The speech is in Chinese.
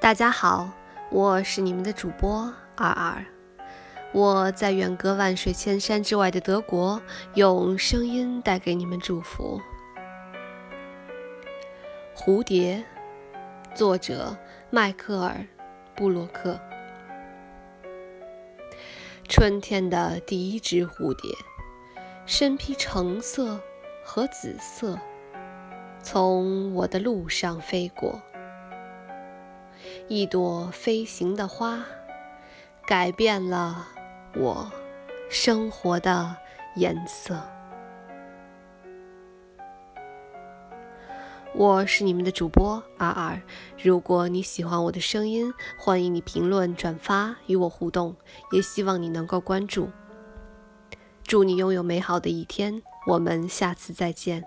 大家好，我是你们的主播二二，我在远隔万水千山之外的德国，用声音带给你们祝福。蝴蝶，作者迈克尔·布洛克。春天的第一只蝴蝶，身披橙色和紫色，从我的路上飞过。一朵飞行的花，改变了我生活的颜色。我是你们的主播阿尔。如果你喜欢我的声音，欢迎你评论、转发与我互动，也希望你能够关注。祝你拥有美好的一天，我们下次再见。